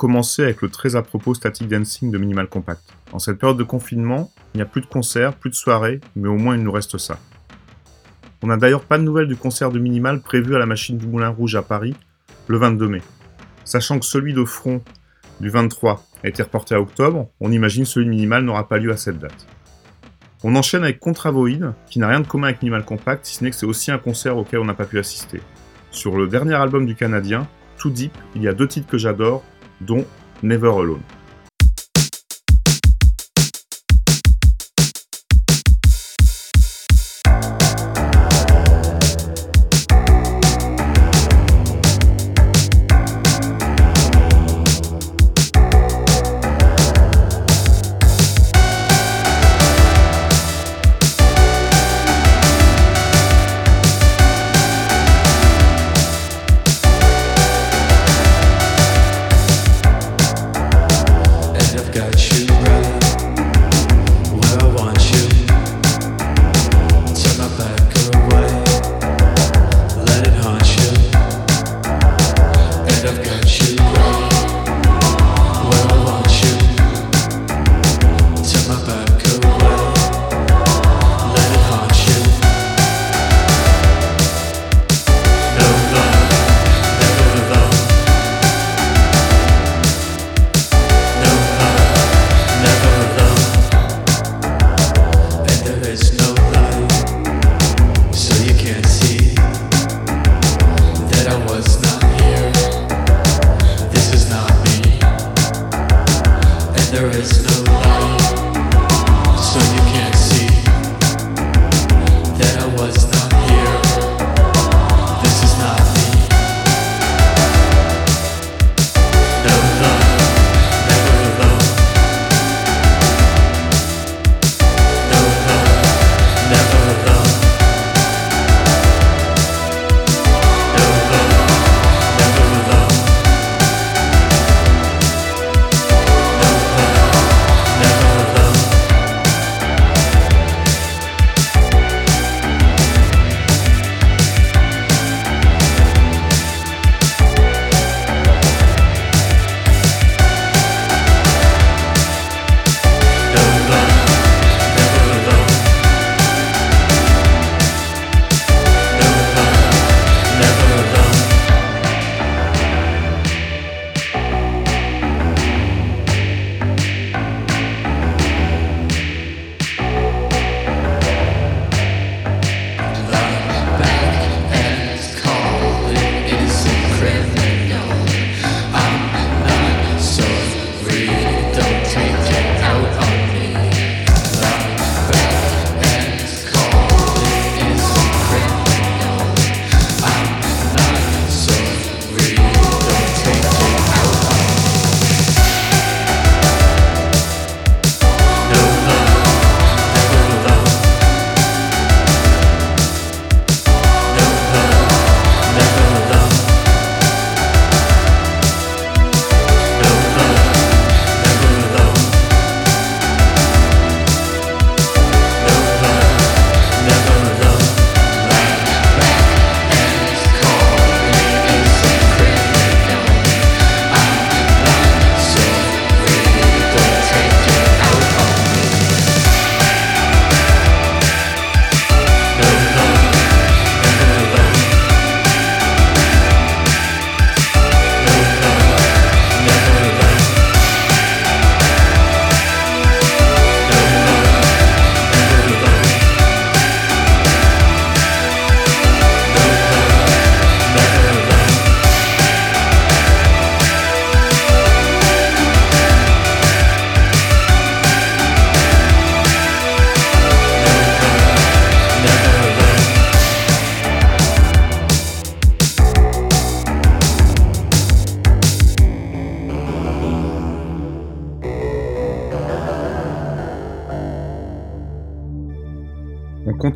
commencer avec le très à propos Static Dancing de Minimal Compact. En cette période de confinement, il n'y a plus de concerts, plus de soirées, mais au moins il nous reste ça. On n'a d'ailleurs pas de nouvelles du concert de Minimal prévu à la machine du Moulin Rouge à Paris le 22 mai. Sachant que celui de Front du 23 a été reporté à octobre, on imagine celui de Minimal n'aura pas lieu à cette date. On enchaîne avec Contravoid, qui n'a rien de commun avec Minimal Compact, si ce n'est que c'est aussi un concert auquel on n'a pas pu assister. Sur le dernier album du Canadien, Too Deep, il y a deux titres que j'adore, dont Never Alone.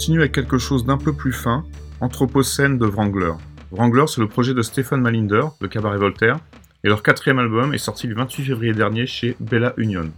Continue avec quelque chose d'un peu plus fin, Anthropocène de Wrangler. Wrangler, c'est le projet de Stephen Malinder, de Cabaret Voltaire, et leur quatrième album est sorti le 28 février dernier chez Bella Union.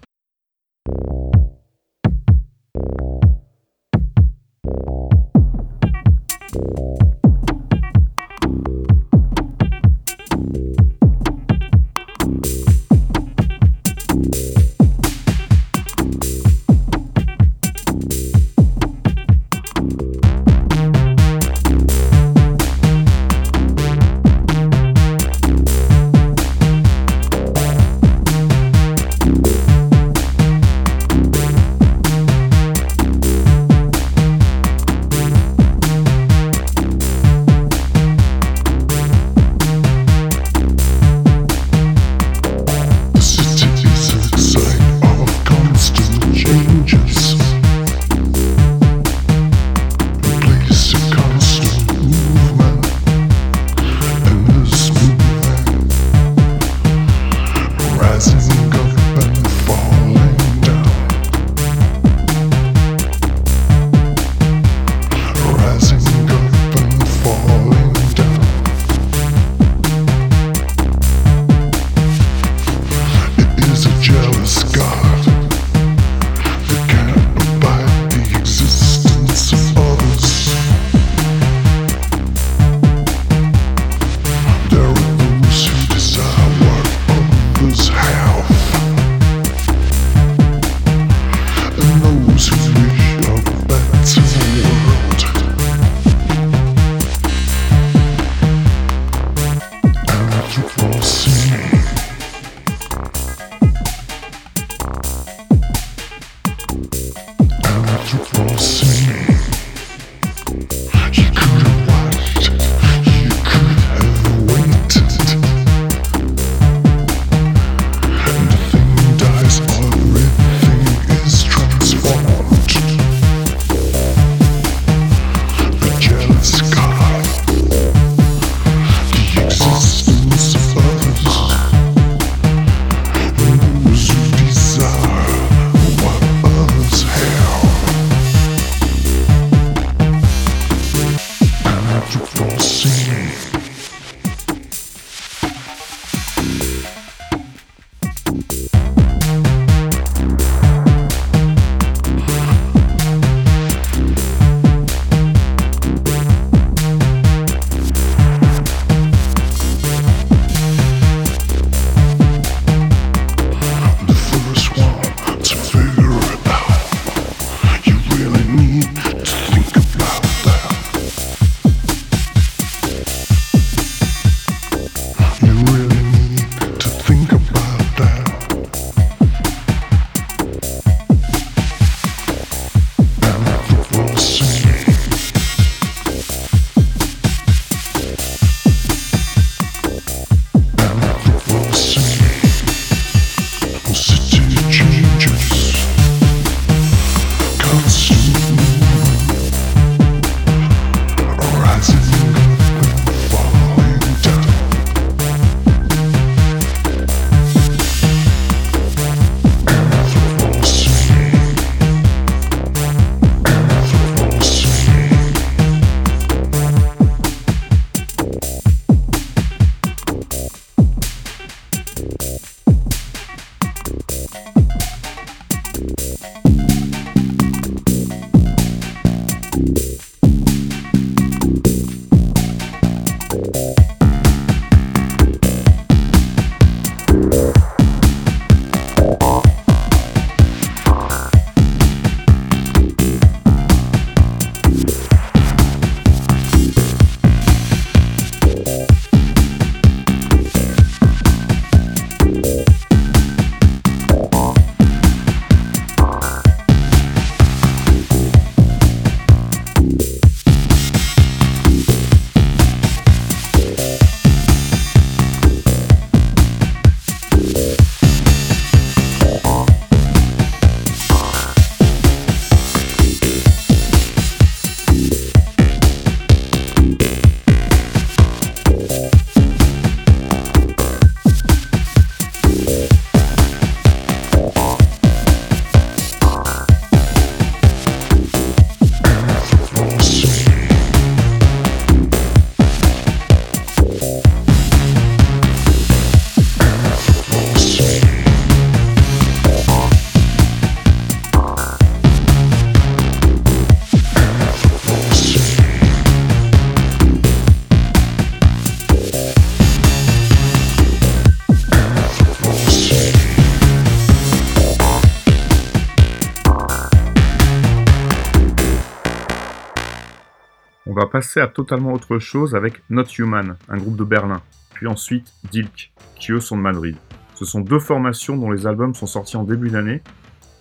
Passer à totalement autre chose avec Not Human, un groupe de Berlin, puis ensuite Dilk, qui eux sont de Madrid. Ce sont deux formations dont les albums sont sortis en début d'année,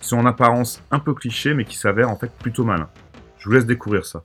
qui sont en apparence un peu clichés mais qui s'avèrent en fait plutôt malins. Je vous laisse découvrir ça.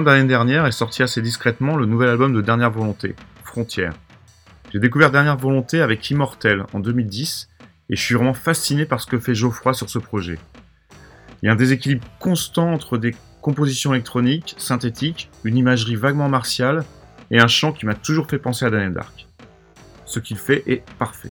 Fin d'année dernière est sorti assez discrètement le nouvel album de Dernière Volonté, Frontières. J'ai découvert Dernière Volonté avec Immortel en 2010 et je suis vraiment fasciné par ce que fait Geoffroy sur ce projet. Il y a un déséquilibre constant entre des compositions électroniques, synthétiques, une imagerie vaguement martiale et un chant qui m'a toujours fait penser à Daniel Dark. Ce qu'il fait est parfait.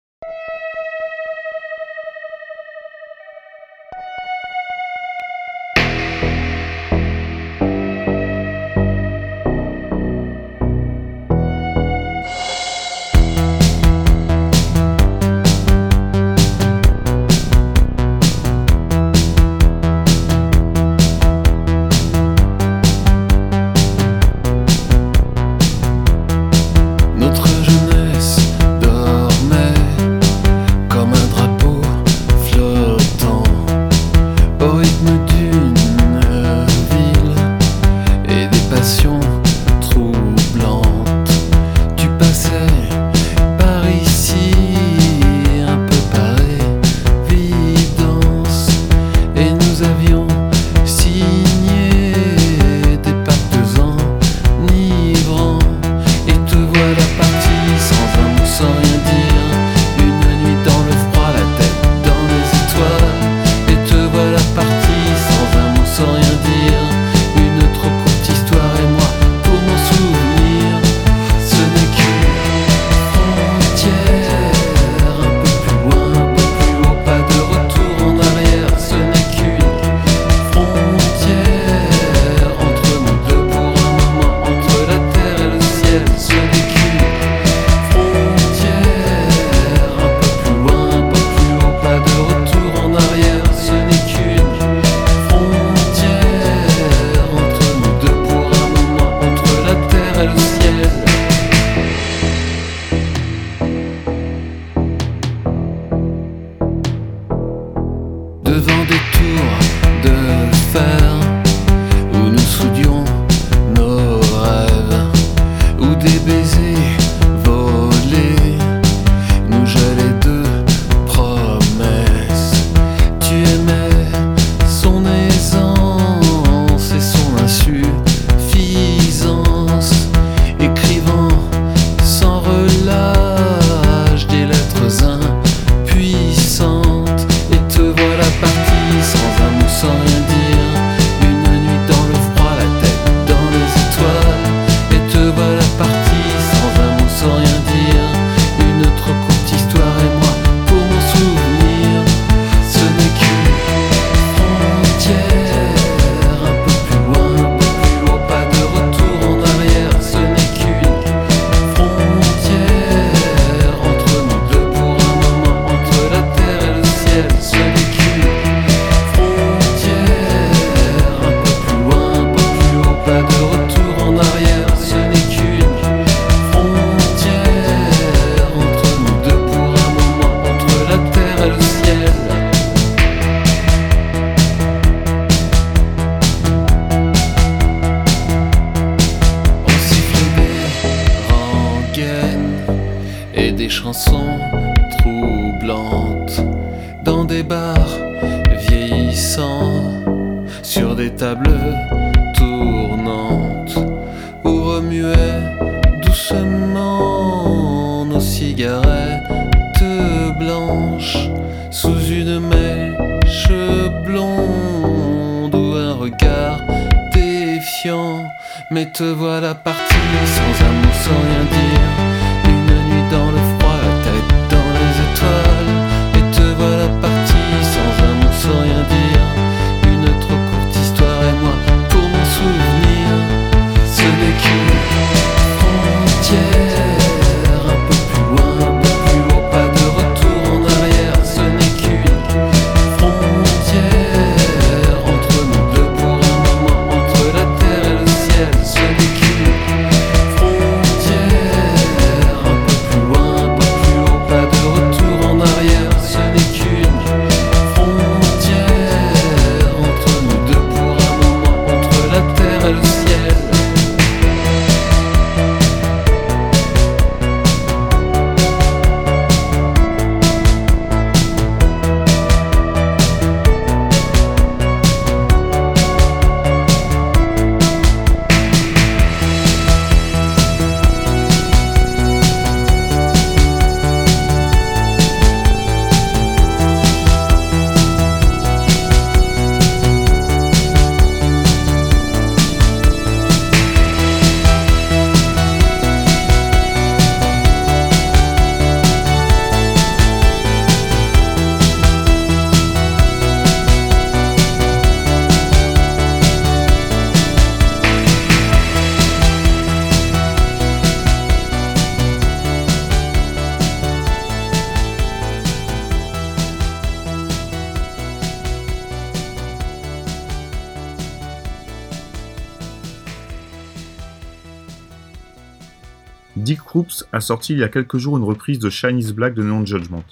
A sorti il y a quelques jours une reprise de Chinese Black de Neon Judgment.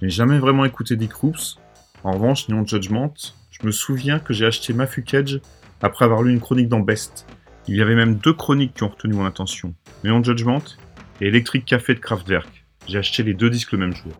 Je n'ai jamais vraiment écouté Dick Croops. En revanche, Neon Judgment, je me souviens que j'ai acheté Mafu Cage après avoir lu une chronique dans Best. Il y avait même deux chroniques qui ont retenu mon attention. Neon Judgment et Electric Café de Kraftwerk. J'ai acheté les deux disques le même jour.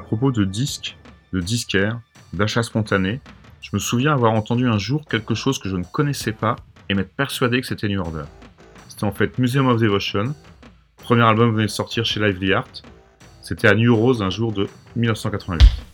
Propos de disques, de disquaires, d'achats spontanés, je me souviens avoir entendu un jour quelque chose que je ne connaissais pas et m'être persuadé que c'était New Order. C'était en fait Museum of Devotion, premier album venait de sortir chez Lively Art, c'était à New Rose un jour de 1988.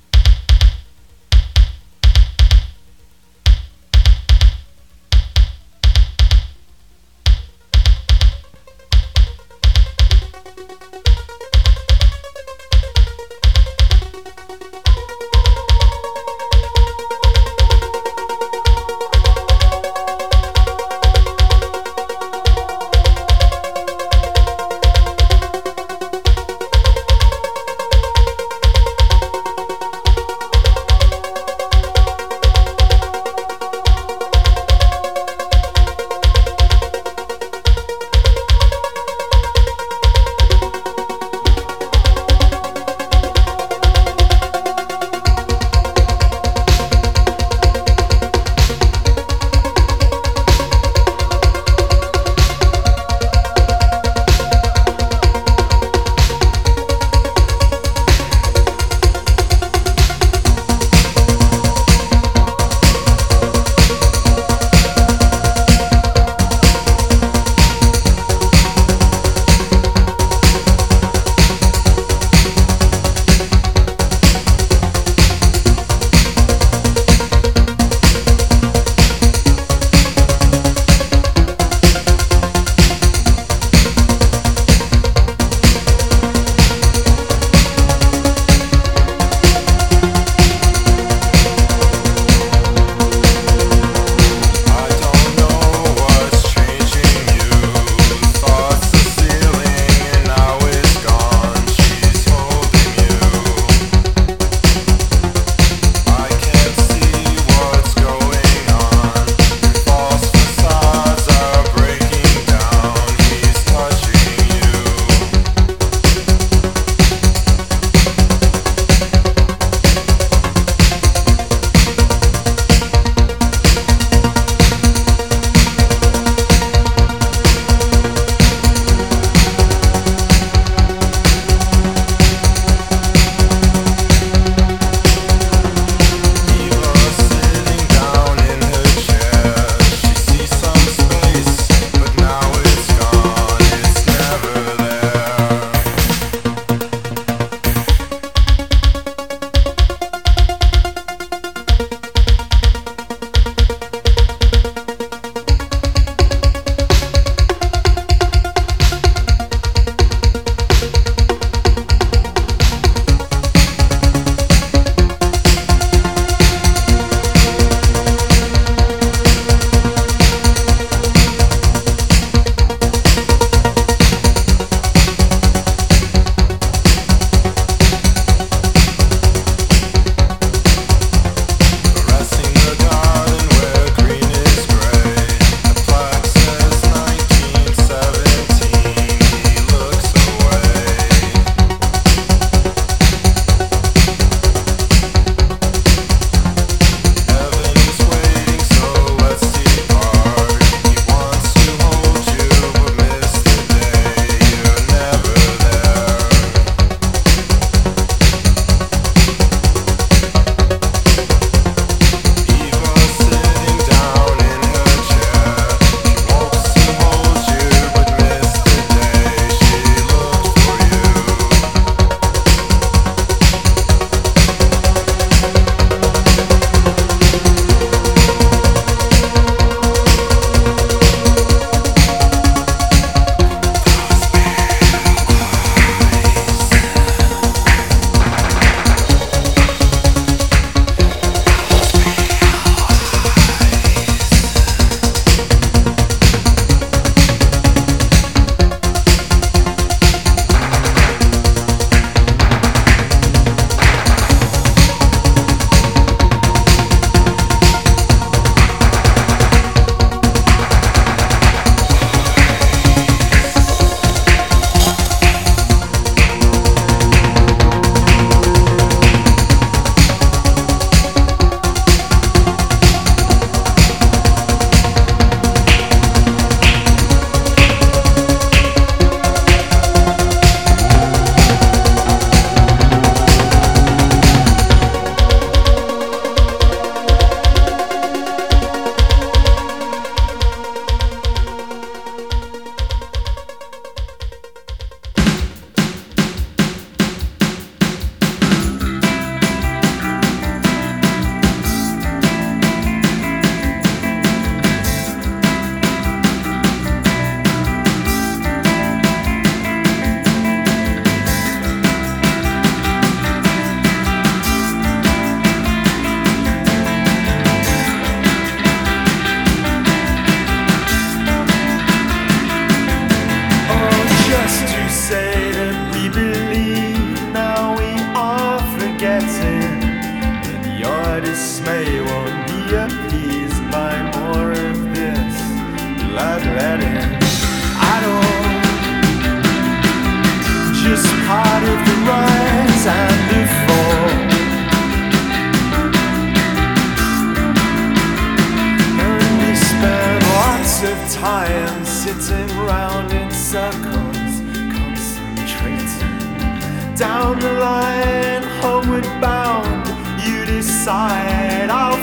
Down the line, homeward bound, you decide. I'll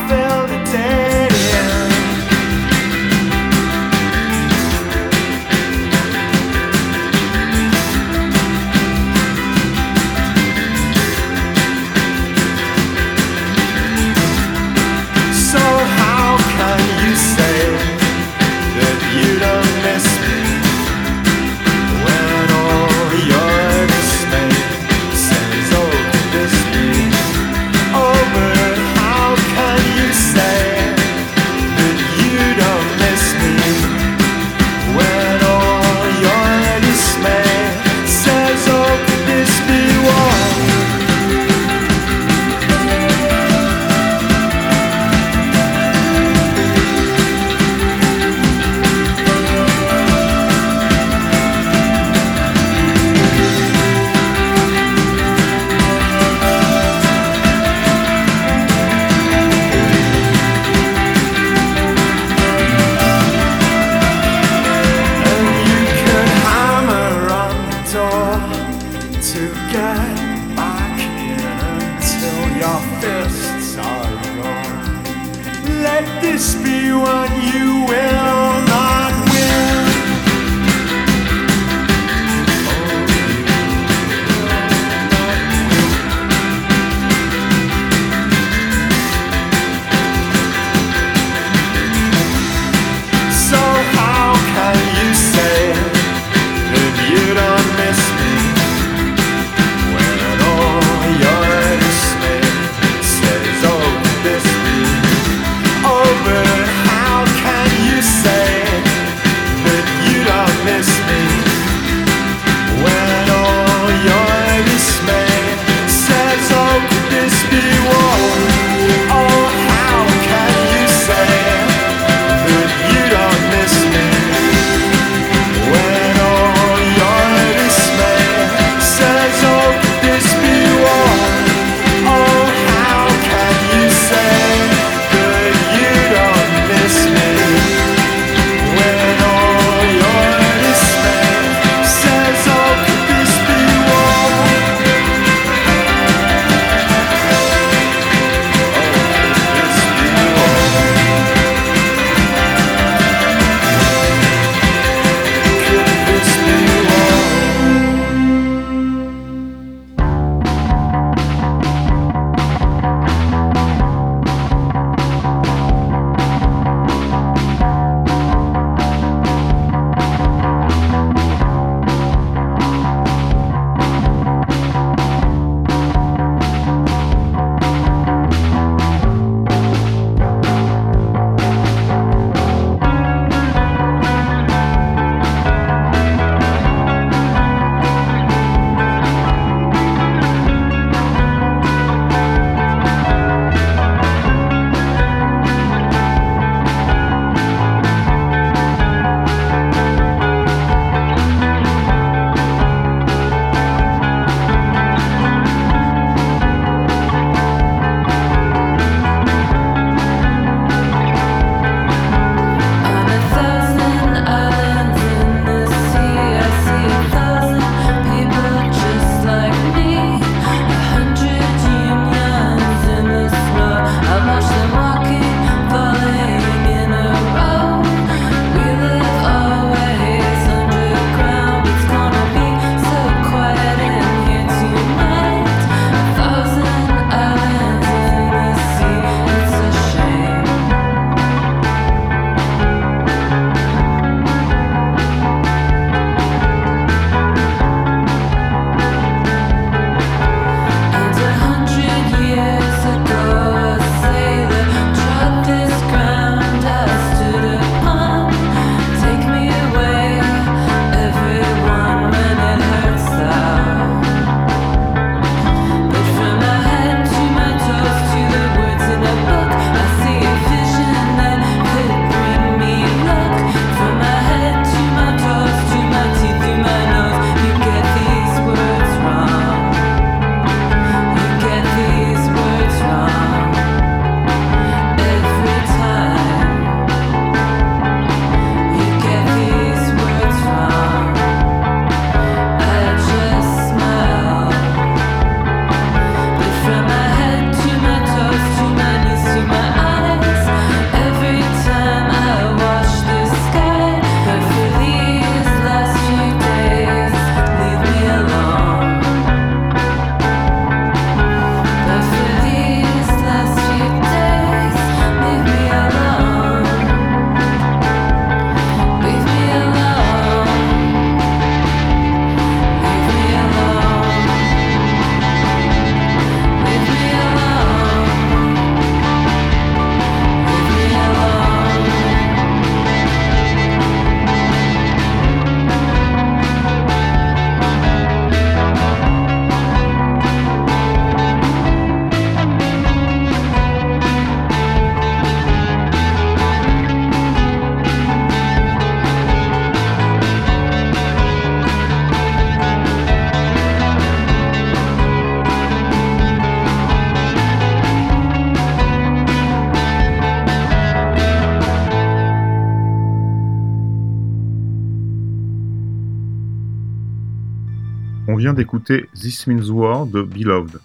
vient d'écouter This Means War de Beloved.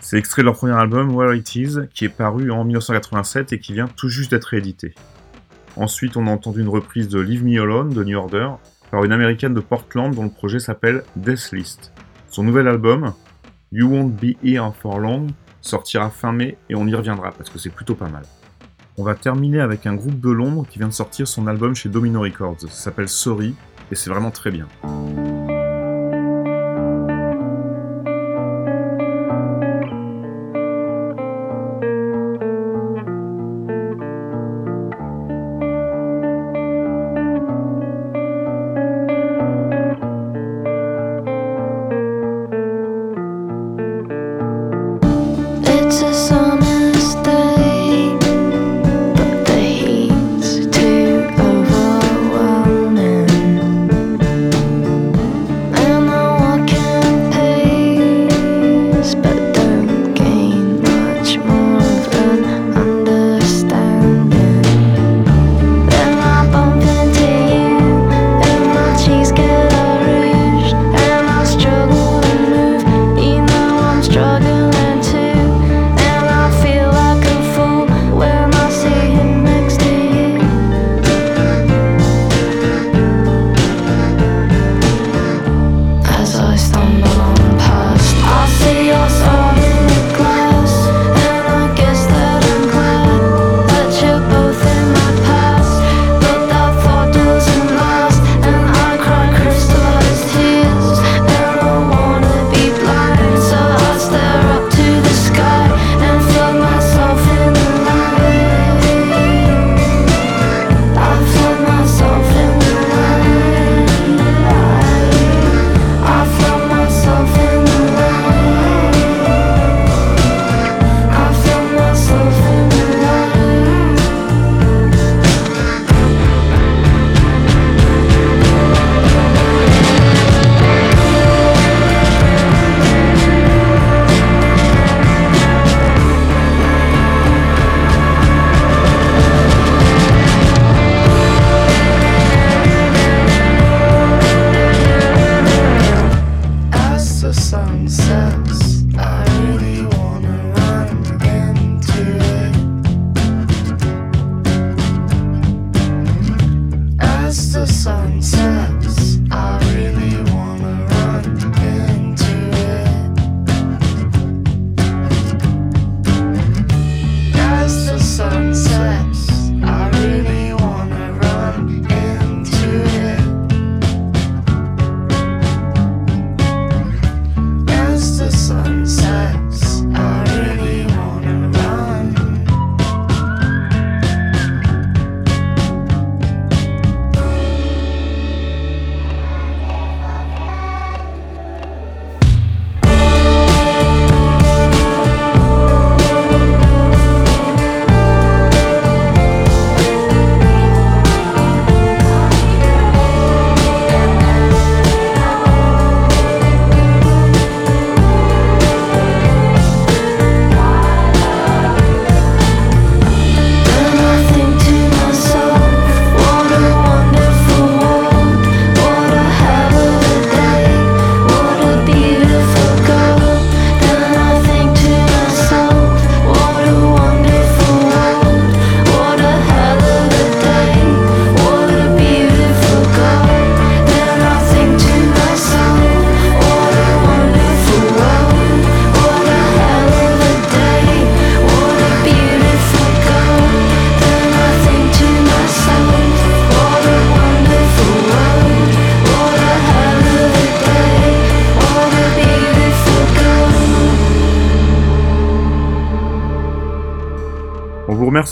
C'est extrait de leur premier album Where It Is, qui est paru en 1987 et qui vient tout juste d'être réédité. Ensuite, on a entendu une reprise de Leave Me Alone de New Order par une américaine de Portland dont le projet s'appelle Death List. Son nouvel album, You Won't Be Here For Long, sortira fin mai et on y reviendra parce que c'est plutôt pas mal. On va terminer avec un groupe de Londres qui vient de sortir son album chez Domino Records. Ça s'appelle Sorry et c'est vraiment très bien.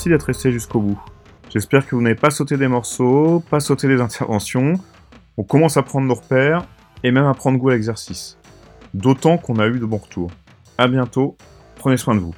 D'être resté jusqu'au bout. J'espère que vous n'avez pas sauté des morceaux, pas sauté des interventions. On commence à prendre nos repères et même à prendre goût à l'exercice. D'autant qu'on a eu de bons retours. À bientôt, prenez soin de vous.